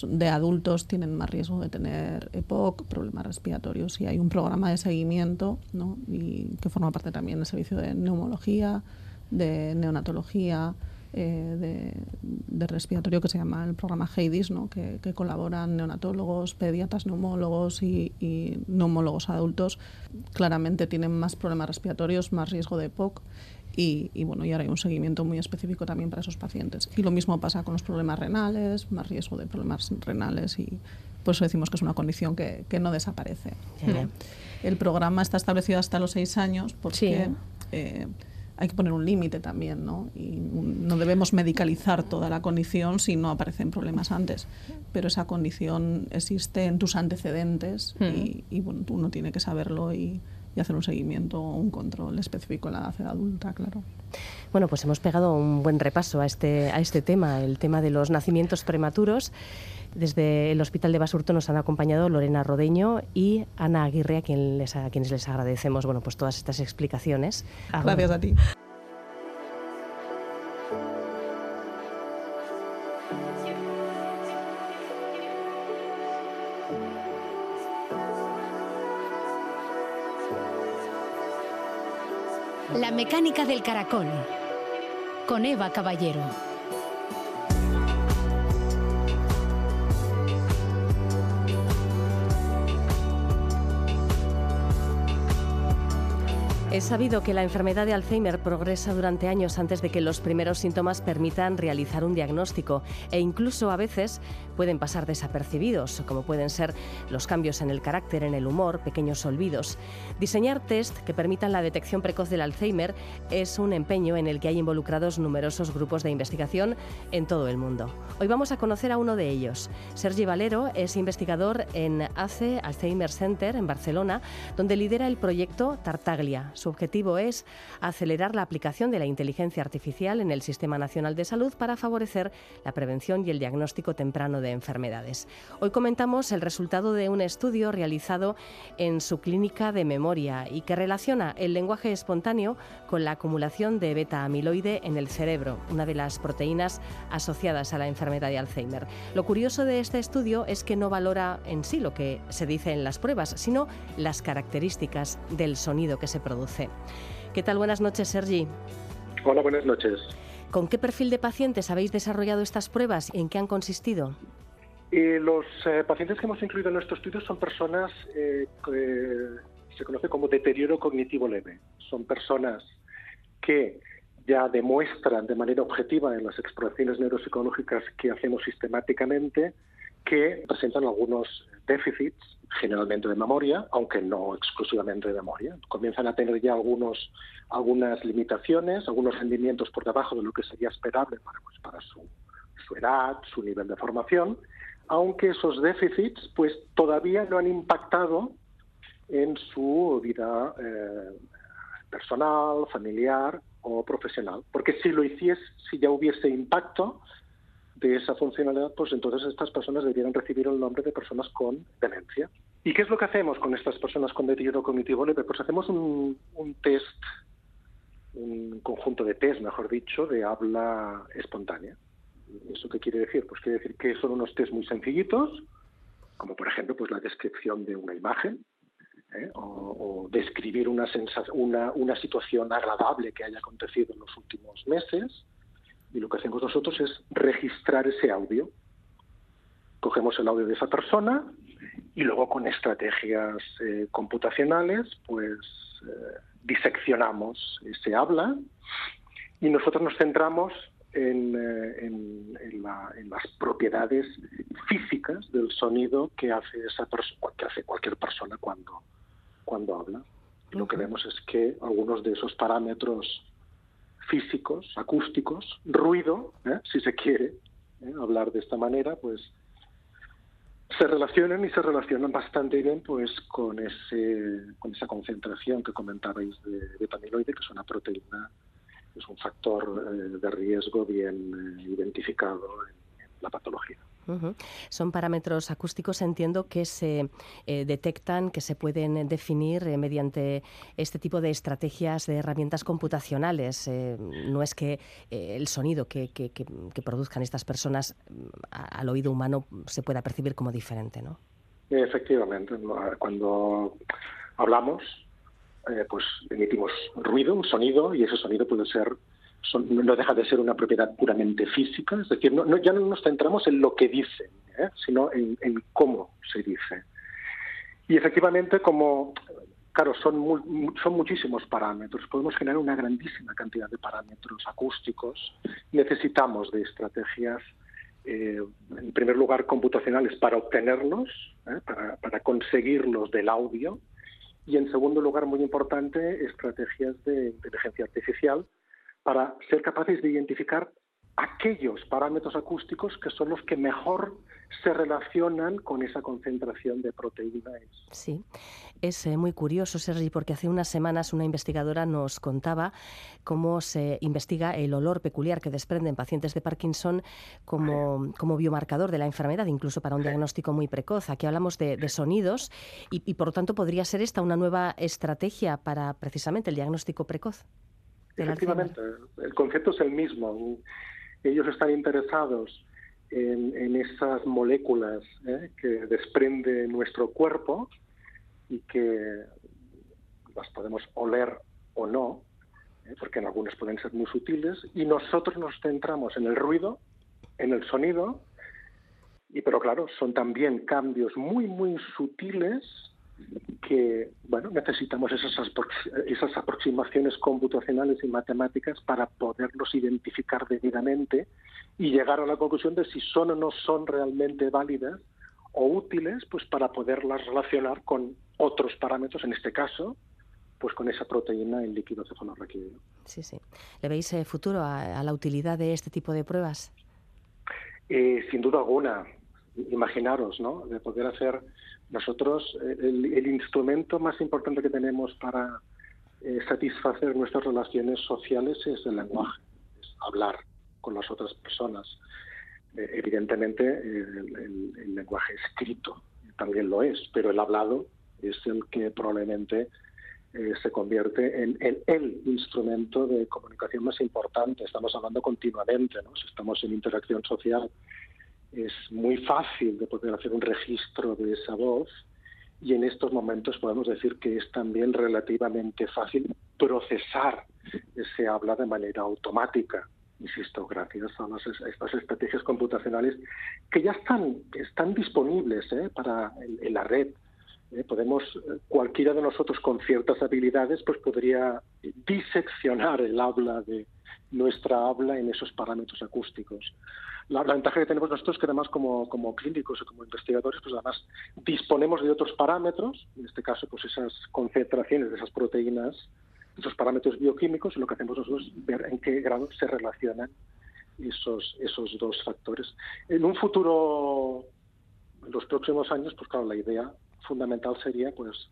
de adultos tienen más riesgo de tener EPOC, problemas respiratorios. Y hay un programa de seguimiento ¿no? y que forma parte también del servicio de neumología, de neonatología, eh, de, respiratorio que se llama el programa HEIDIS, ¿no? que, colaboran neonatólogos, pediatras, neumólogos y, neumólogos adultos. Claramente tienen más problemas respiratorios, más riesgo de POC y, bueno, y ahora hay un seguimiento muy específico también para esos pacientes. Y lo mismo pasa con los problemas renales, más riesgo de problemas renales y por eso decimos que es una condición que, no desaparece. El programa está establecido hasta los seis años porque... Eh, hay que poner un límite también, ¿no? Y no debemos medicalizar toda la condición si no aparecen problemas antes. Pero esa condición existe en tus antecedentes y, bueno, uno tiene que saberlo y, y hacer un seguimiento o un control específico en la edad adulta, claro. Bueno, pues hemos pegado un buen repaso a este, a este tema, el tema de los nacimientos prematuros. Desde el Hospital de Basurto nos han acompañado Lorena Rodeño y Ana Aguirre, a, quien les, a quienes les agradecemos bueno, pues todas estas explicaciones. Gracias a ti. La mecánica del caracol con Eva Caballero. Es sabido que la enfermedad de Alzheimer progresa durante años antes de que los primeros síntomas permitan realizar un diagnóstico e incluso a veces pueden pasar desapercibidos, como pueden ser los cambios en el carácter, en el humor, pequeños olvidos. Diseñar test que permitan la detección precoz del Alzheimer es un empeño en el que hay involucrados numerosos grupos de investigación en todo el mundo. Hoy vamos a conocer a uno de ellos. Sergi Valero es investigador en ACE Alzheimer Center en Barcelona, donde lidera el proyecto Tartaglia su objetivo es acelerar la aplicación de la inteligencia artificial en el Sistema Nacional de Salud para favorecer la prevención y el diagnóstico temprano de enfermedades. Hoy comentamos el resultado de un estudio realizado en su clínica de memoria y que relaciona el lenguaje espontáneo con la acumulación de beta-amiloide en el cerebro, una de las proteínas asociadas a la enfermedad de Alzheimer. Lo curioso de este estudio es que no valora en sí lo que se dice en las pruebas, sino las características del sonido que se produce. ¿Qué tal? Buenas noches, Sergi. Hola, buenas noches. ¿Con qué perfil de pacientes habéis desarrollado estas pruebas y en qué han consistido? los eh, pacientes que hemos incluido en nuestro estudio son personas eh, que se conoce como deterioro cognitivo leve. Son personas que ya demuestran de manera objetiva en las exploraciones neuropsicológicas que hacemos sistemáticamente que presentan algunos déficits, generalmente de memoria, aunque no exclusivamente de memoria. Comienzan a tener ya algunos, algunas limitaciones, algunos rendimientos por debajo de lo que sería esperable para, pues, para su, su edad, su nivel de formación, aunque esos déficits pues, todavía no han impactado en su vida eh, personal, familiar o profesional. Porque si lo hiciese, si ya hubiese impacto, de esa funcionalidad, pues entonces estas personas debieran recibir el nombre de personas con demencia. ¿Y qué es lo que hacemos con estas personas con deterioro cognitivo leve? Pues hacemos un, test, un conjunto de test, mejor dicho, de habla espontánea. ¿Eso qué quiere decir? Pues quiere decir que son unos test muy sencillitos, como por ejemplo pues la descripción de una imagen ¿eh? o, describir una, una, una situación agradable que haya acontecido en los últimos meses. Y lo que hacemos nosotros es registrar ese audio. Cogemos el audio de esa persona y luego con estrategias eh, computacionales pues eh, diseccionamos ese habla y nosotros nos centramos en, en, las propiedades físicas del sonido que hace esa que hace cualquier persona cuando cuando habla. Y lo que vemos es que algunos de esos parámetros físicos, acústicos, ruido, ¿eh? si se quiere ¿eh? hablar de esta manera, pues se relacionan y se relacionan bastante bien pues con ese con esa concentración que comentabais de betamiloide, que es una proteína, es un factor eh, de riesgo bien identificado en la patología. Son parámetros acústicos, entiendo, que se eh, detectan, que se pueden definir eh, mediante este tipo de estrategias de herramientas computacionales. Eh, no es que el sonido que, produzcan estas personas mm, al oído humano se pueda percibir como diferente, ¿no? Efectivamente. Cuando hablamos, pues emitimos ruido, un sonido, y ese sonido puede ser no deja de ser una propiedad puramente física, es decir, no, ya no nos centramos en lo que dicen, ¿eh? sino en, cómo se dice. Y efectivamente, como, claro, son, son muchísimos parámetros, podemos generar una grandísima cantidad de parámetros acústicos, necesitamos de estrategias, eh, en primer lugar, computacionales para obtenerlos, ¿eh? para, para conseguirlos del audio, y en segundo lugar, muy importante, estrategias de inteligencia artificial para ser capaces de identificar aquellos parámetros acústicos que son los que mejor se relacionan con esa concentración de proteína. Sí, es eh, muy curioso, Sergi, porque hace unas semanas una investigadora nos contaba cómo se investiga el olor peculiar que desprenden pacientes de Parkinson como, como biomarcador de la enfermedad, incluso para un diagnóstico muy precoz. Aquí hablamos de, sonidos y, y, por lo tanto, podría ser esta una nueva estrategia para precisamente el diagnóstico precoz. Efectivamente, el concepto es el mismo. Ellos están interesados en, esas moléculas ¿eh? que desprende nuestro cuerpo y que las podemos oler o no, ¿eh? porque en algunas pueden ser muy sutiles, y nosotros nos centramos en el ruido, en el sonido, y pero claro, son también cambios muy, muy sutiles que bueno necesitamos esas, esas aproximaciones computacionales y matemáticas para poderlos identificar debidamente y llegar a la conclusión de si son o no son realmente válidas o útiles pues para poderlas relacionar con otros parámetros en este caso pues con esa proteína en líquido cefalorraquídeo. Sí, sí. ¿Le veis eh, futuro a, la utilidad de este tipo de pruebas? Eh, sin duda alguna. Imaginaros, ¿no? De poder hacer nosotros, eh, el, instrumento más importante que tenemos para eh, satisfacer nuestras relaciones sociales es el lenguaje, es hablar con las otras personas. Eh, evidentemente, el, lenguaje escrito también lo es, pero el hablado es el que probablemente se convierte en, el instrumento de comunicación más importante. Estamos hablando continuamente, ¿no? si estamos en interacción social es muy fácil de poder hacer un registro de esa voz y en estos momentos podemos decir que es también relativamente fácil procesar ese habla de manera automática. Insisto, gracias a, estas estrategias computacionales que ya están, están disponibles ¿eh? para en, la red. ¿eh? podemos, cualquiera de nosotros con ciertas habilidades, pues podría diseccionar el habla de nuestra habla en esos parámetros acústicos. La, ventaja que tenemos nosotros es que además como, como clínicos o como investigadores, pues además disponemos de otros parámetros, en este caso pues esas concentraciones de esas proteínas, esos parámetros bioquímicos, y lo que hacemos nosotros es ver en qué grado se relacionan esos, esos dos factores. En un futuro, en los próximos años, pues claro, la idea fundamental sería pues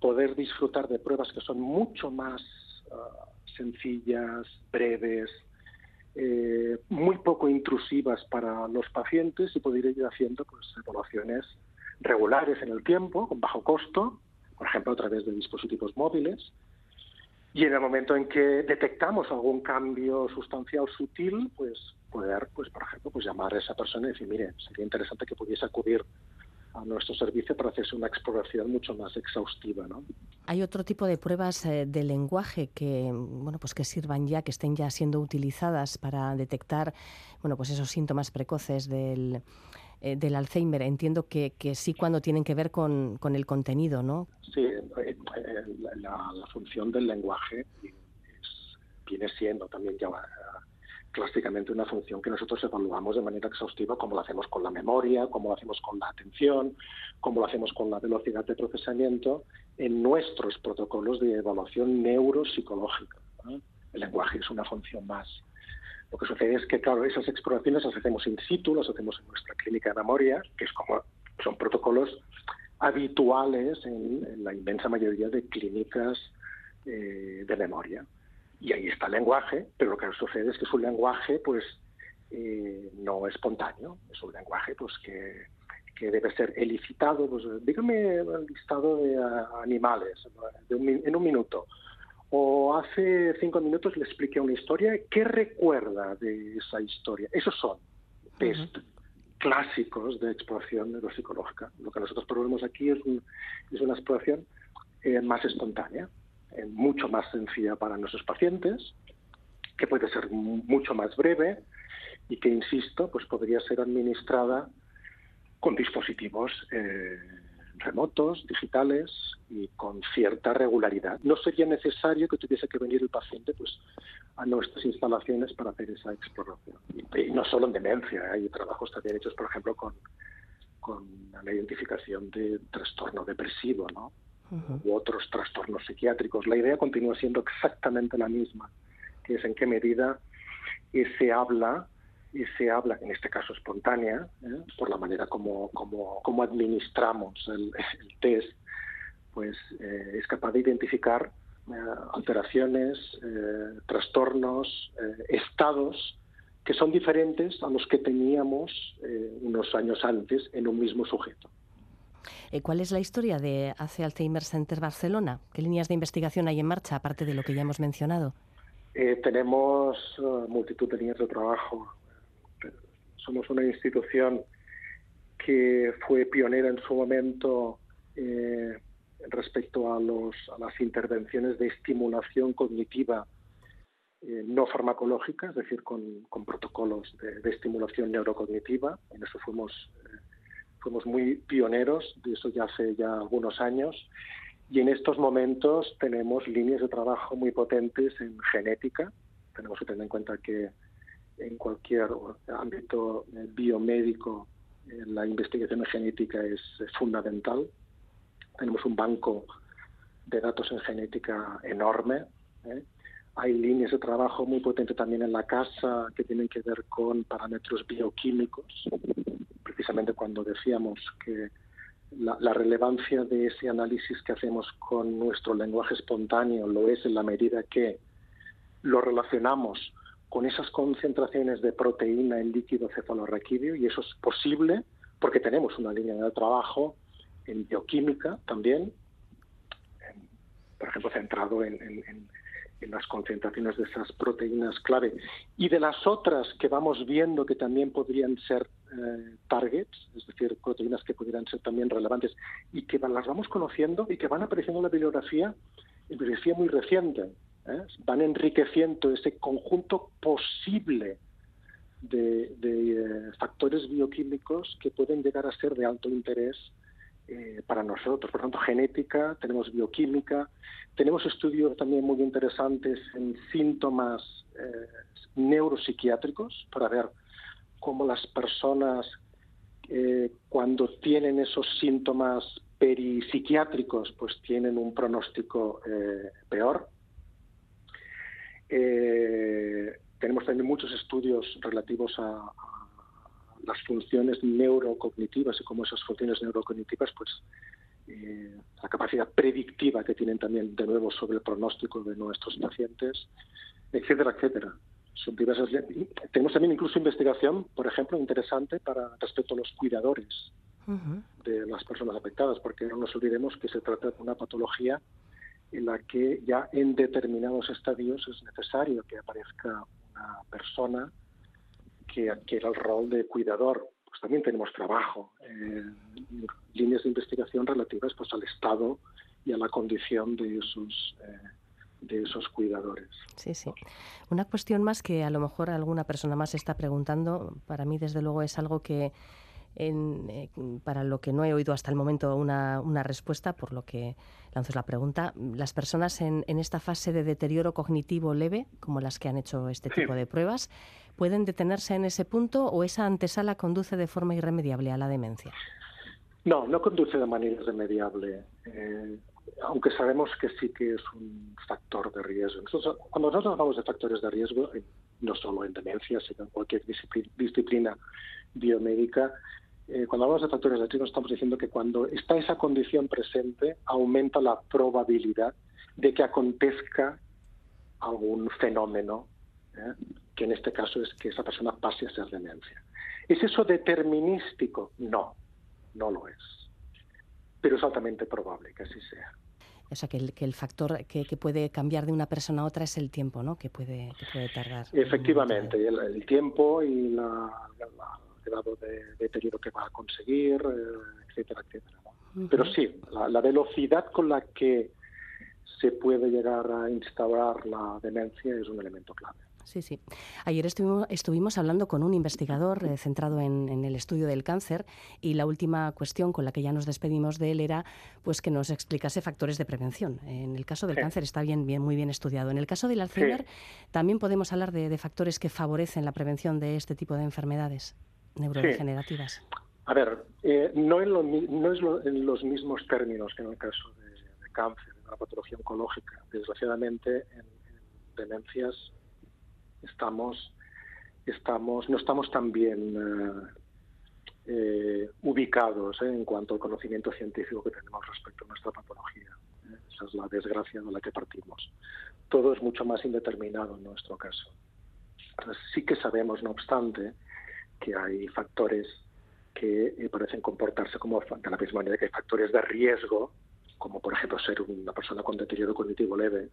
poder disfrutar de pruebas que son mucho más ah, sencillas, breves, eh, muy poco intrusivas para los pacientes y poder ir haciendo pues, evaluaciones regulares en el tiempo, con bajo costo, por ejemplo, a través de dispositivos móviles. Y en el momento en que detectamos algún cambio sustancial sutil, pues poder, pues por ejemplo, pues llamar a esa persona y decir, mire, sería interesante que pudiese acudir a nuestro servicio para hacerse una exploración mucho más exhaustiva. ¿no? Hay otro tipo de pruebas eh, de lenguaje que, bueno, pues que sirvan ya, que estén ya siendo utilizadas para detectar bueno, pues esos síntomas precoces del, eh, del Alzheimer. Entiendo que, que, sí cuando tienen que ver con, con el contenido, ¿no? Sí, eh, la, la, función del lenguaje viene siendo también ya clásicamente una función que nosotros evaluamos de manera exhaustiva, como lo hacemos con la memoria, como lo hacemos con la atención, como lo hacemos con la velocidad de procesamiento en nuestros protocolos de evaluación neuropsicológica. El lenguaje es una función más. Lo que sucede es que, claro, esas exploraciones las hacemos in situ, las hacemos en nuestra clínica de memoria, que es como son protocolos habituales en, la inmensa mayoría de clínicas eh, de memoria y ahí está el lenguaje, pero lo que sucede es que es un lenguaje pues eh, no espontáneo, es un lenguaje pues que, que debe ser elicitado, pues dígame el listado de animales en un minuto. O hace cinco minutos le expliqué una historia, ¿qué recuerda de esa historia? Esos son test clásicos de exploración neuropsicológica. Lo que nosotros probamos aquí es, es una exploración eh, más espontánea. Mucho más sencilla para nuestros pacientes, que puede ser mucho más breve y que, insisto, pues podría ser administrada con dispositivos eh, remotos, digitales y con cierta regularidad. No sería necesario que tuviese que venir el paciente pues, a nuestras instalaciones para hacer esa exploración. Y, no solo en demencia, hay trabajos también hechos, por ejemplo, con, con la identificación de trastorno depresivo, ¿no? U otros trastornos psiquiátricos. La idea continúa siendo exactamente la misma, que es en qué medida ese habla, se habla, en este caso espontánea, ¿eh? por la manera como, como, como administramos el, test, pues eh, es capaz de identificar eh, alteraciones, trastornos, estados que son diferentes a los que teníamos unos años antes en un mismo sujeto. Eh, ¿Cuál es la historia de AC Alzheimer Center Barcelona? ¿Qué líneas de investigación hay en marcha, aparte de lo que ya hemos mencionado? Eh, tenemos uh, multitud de líneas de trabajo. Somos una institución que fue pionera en su momento eh, respecto a, los, a las intervenciones de estimulación cognitiva no farmacológica, es decir, con, protocolos de, de, estimulación neurocognitiva. En eso fuimos fuimos muy pioneros, de eso ya hace ya algunos años, y en estos momentos tenemos líneas de trabajo muy potentes en genética. Tenemos que tener en cuenta que en cualquier ámbito biomédico eh, la investigación en genética es fundamental. Tenemos un banco de datos en genética enorme. ¿eh? Hay líneas de trabajo muy potentes también en la casa que tienen que ver con parámetros bioquímicos precisamente cuando decíamos que la, relevancia de ese análisis que hacemos con nuestro lenguaje espontáneo lo es en la medida que lo relacionamos con esas concentraciones de proteína en líquido cefalorraquídeo y eso es posible porque tenemos una línea de trabajo en bioquímica también, por ejemplo, centrado en, las concentraciones de esas proteínas clave y de las otras que vamos viendo que también podrían ser eh, targets, es decir, proteínas que pudieran ser también relevantes y que las vamos conociendo y que van apareciendo en la bibliografía, en bibliografía muy reciente. ¿eh? Van enriqueciendo ese conjunto posible de, eh, factores bioquímicos que pueden llegar a ser de alto interés eh, para nosotros. Por tanto, genética, tenemos bioquímica, tenemos estudios también muy interesantes en síntomas eh, neuropsiquiátricos para ver cómo las personas eh, cuando tienen esos síntomas peripsiquiátricos pues tienen un pronóstico peor. tenemos también muchos estudios relativos a las funciones neurocognitivas y cómo esas funciones neurocognitivas, pues eh, la capacidad predictiva que tienen también de nuevo sobre el pronóstico de nuestros pacientes, etcétera, etcétera. Son diversas. Tenemos también incluso investigación, por ejemplo, interesante para respecto a los cuidadores de las personas afectadas, porque no nos olvidemos que se trata de una patología en la que ya en determinados estadios es necesario que aparezca una persona que adquiera el rol de cuidador, pues también tenemos trabajo, líneas de investigación relativas pues al estado y a la condición de esos de esos cuidadores. Sí, sí. Una cuestión más que a lo mejor alguna persona más está preguntando, para mí desde luego es algo que eh, para lo que no he oído hasta el momento una, respuesta, por lo que lanzo la pregunta. Las personas en, esta fase de deterioro cognitivo leve, como las que han hecho este tipo de pruebas, ¿pueden detenerse en ese punto o esa antesala conduce de forma irremediable a la demencia? No, no conduce de manera irremediable. Eh, aunque sabemos que sí que es un factor de riesgo. cuando nosotros hablamos de factores de riesgo, eh, no solo en demencia, sino en cualquier disciplina biomédica, eh, cuando hablamos de factores de riesgo estamos diciendo que cuando está esa condición presente, aumenta la probabilidad de que acontezca algún fenómeno. Que en este caso es que esa persona pase a ser demencia. ¿Es eso determinístico? No, no lo es. Pero es altamente probable que así sea. O sea, que el, que el factor que, puede cambiar de una persona a otra es el tiempo, ¿no? Que puede, que puede tardar. Efectivamente, el, tiempo y la, el grado de deterioro que va a conseguir, eh, etcétera, etcétera. Pero sí, la, velocidad con la que se puede llegar a instaurar la demencia es un elemento clave. Sí, sí. Ayer estuvimos, estuvimos hablando con un investigador eh, centrado en, el estudio del cáncer y la última cuestión con la que ya nos despedimos de él era pues que nos explicase factores de prevención. En el caso del cáncer está bien, bien, muy bien estudiado. En el caso del Alzheimer también podemos hablar de, factores que favorecen la prevención de este tipo de enfermedades neurodegenerativas. A ver, eh, no, en no es en los mismos términos que en el caso de, cáncer, de la patología oncológica. Desgraciadamente, en demencias estamos, estamos, no estamos tan bien eh, eh, ubicados eh, en cuanto al conocimiento científico que tenemos respecto a nuestra patología. Esa es la desgracia de la que partimos. Todo es mucho más indeterminado en nuestro caso. sí que sabemos, no obstante, que hay factores que parecen comportarse como de la misma manera que hay factores de riesgo, como por ejemplo ser una persona con deterioro cognitivo leve,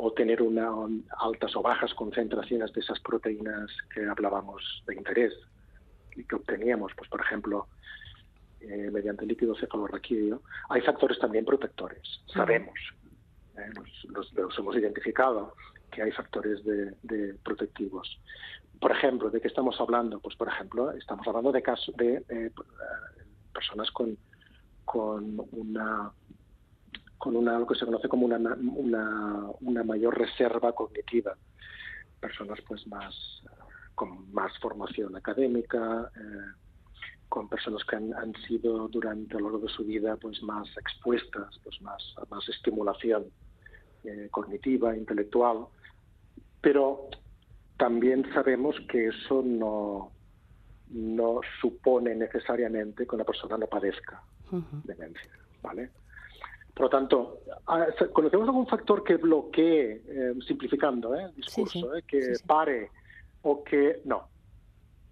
o tener una, altas o bajas concentraciones de esas proteínas que hablábamos de interés y que obteníamos, pues por ejemplo, eh, mediante líquido cefalorraquídeo, hay factores también protectores. Sabemos, eh, los, hemos identificado que hay factores de, protectivos. Por ejemplo, ¿de qué estamos hablando? Pues por ejemplo, estamos hablando de casos de eh, personas con, con una con una, algo que se conoce como una, una, mayor reserva cognitiva. Personas pues más con más formación académica, eh, con personas que han, sido durante a lo largo de su vida pues más expuestas, pues más más estimulación eh, cognitiva, intelectual, pero también sabemos que eso no no supone necesariamente que una persona no padezca demencia, ¿vale? Por lo tanto, ¿conocemos algún factor que bloquee, eh, simplificando ¿eh? el discurso, ¿eh? que pare o que no?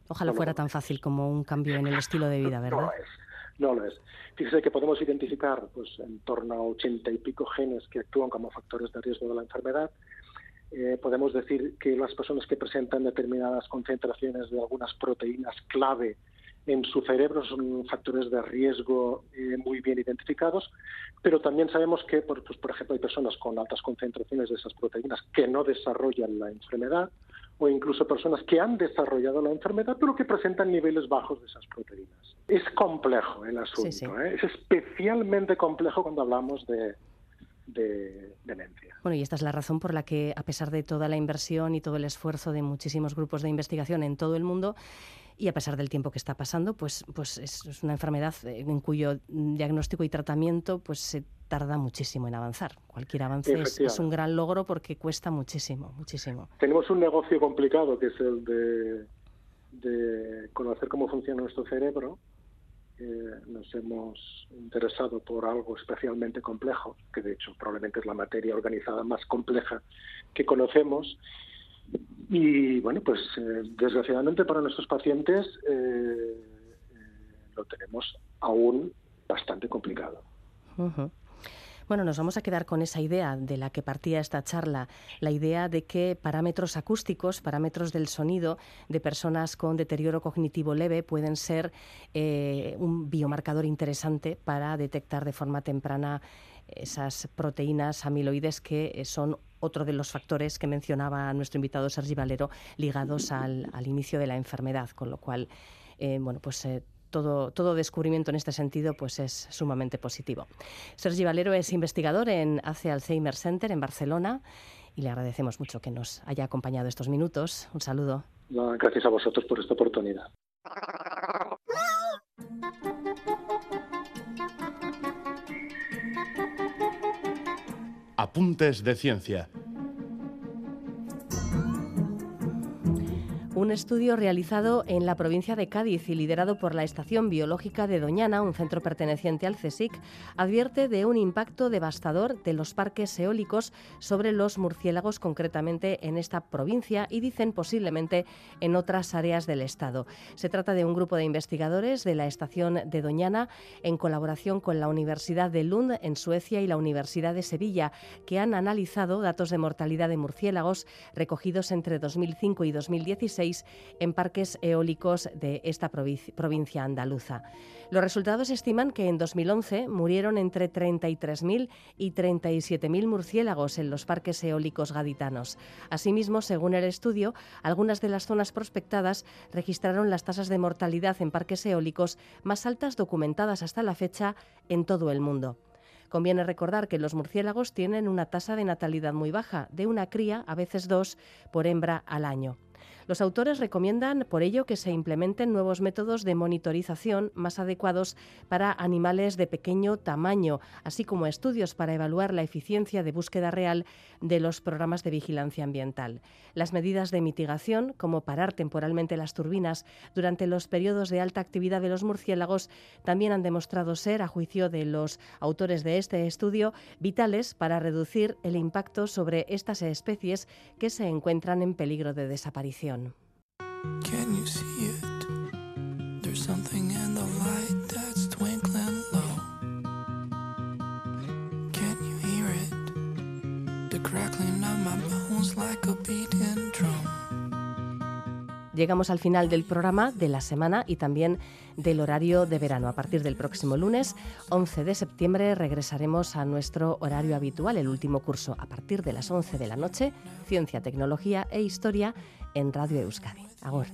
Ojalá fuera tan fácil como un cambio en el estilo de vida, ¿verdad? No lo es. No lo es. Fíjese que podemos identificar pues, en torno a ochenta y pico genes que actúan como factores de riesgo de la enfermedad. podemos decir que las personas que presentan determinadas concentraciones de algunas proteínas clave en su cerebro son factores de riesgo eh, muy bien identificados, pero también sabemos que, por, pues, por ejemplo, hay personas con altas concentraciones de esas proteínas que no desarrollan la enfermedad o incluso personas que han desarrollado la enfermedad pero que presentan niveles bajos de esas proteínas. Es complejo el asunto, ¿eh? es especialmente complejo cuando hablamos de, de demencia. Bueno, y esta es la razón por la que, a pesar de toda la inversión y todo el esfuerzo de muchísimos grupos de investigación en todo el mundo, y a pesar del tiempo que está pasando, pues, pues es una enfermedad en cuyo diagnóstico y tratamiento pues se tarda muchísimo en avanzar. Cualquier avance es, un gran logro porque cuesta muchísimo, muchísimo. Tenemos un negocio complicado que es el de, de conocer cómo funciona nuestro cerebro. Eh, nos hemos interesado por algo especialmente complejo, que de hecho probablemente es la materia organizada más compleja que conocemos, y bueno, pues eh, desgraciadamente para nuestros pacientes eh, lo tenemos aún bastante complicado. Bueno, nos vamos a quedar con esa idea de la que partía esta charla, la idea de que parámetros acústicos, parámetros del sonido de personas con deterioro cognitivo leve pueden ser eh, un biomarcador interesante para detectar de forma temprana esas proteínas amiloides que eh, son otro de los factores que mencionaba nuestro invitado Sergi Valero ligados al, inicio de la enfermedad, con lo cual, eh, bueno, pues todo, todo, descubrimiento en este sentido pues es sumamente positivo. Sergi Valero es investigador en ACE Alzheimer Center en Barcelona y le agradecemos mucho que nos haya acompañado estos minutos. Un saludo. gracias a vosotros por esta oportunidad. Apuntes de ciencia Un estudio realizado en la provincia de Cádiz y liderado por la Estación Biológica de Doñana, un centro perteneciente al CSIC, advierte de un impacto devastador de los parques eólicos sobre los murciélagos, concretamente en esta provincia y dicen posiblemente en otras áreas del Estado. Se trata de un grupo de investigadores de la Estación de Doñana en colaboración con la Universidad de Lund en Suecia y la Universidad de Sevilla, que han analizado datos de mortalidad de murciélagos recogidos entre 2005 y 2016 en parques eólicos de esta provincia andaluza. Los resultados estiman que en 2011 murieron entre 33.000 y 37.000 murciélagos en los parques eólicos gaditanos. Asimismo, según el estudio, algunas de las zonas prospectadas registraron las tasas de mortalidad en parques eólicos más altas documentadas hasta la fecha en todo el mundo. Conviene recordar que los murciélagos tienen una tasa de natalidad muy baja, de una cría, a veces dos, por hembra al año. Los autores recomiendan, por ello, que se implementen nuevos métodos de monitorización más adecuados para animales de pequeño tamaño, así como estudios para evaluar la eficiencia de búsqueda real de los programas de vigilancia ambiental. Las medidas de mitigación, como parar temporalmente las turbinas durante los periodos de alta actividad de los murciélagos, también han demostrado ser, a juicio de los autores de este estudio, vitales para reducir el impacto sobre estas especies que se encuentran en peligro de desaparición. Can you see it? There's something in the light that's twinkling low. Can you hear it? The crackling of my bones like a beating drum. Llegamos al final del programa de la semana y también del horario de verano. A partir del próximo lunes, 11 de septiembre, regresaremos a nuestro horario habitual, el último curso, a partir de las 11 de la noche, Ciencia, Tecnología e Historia en Radio Euskadi. Agora.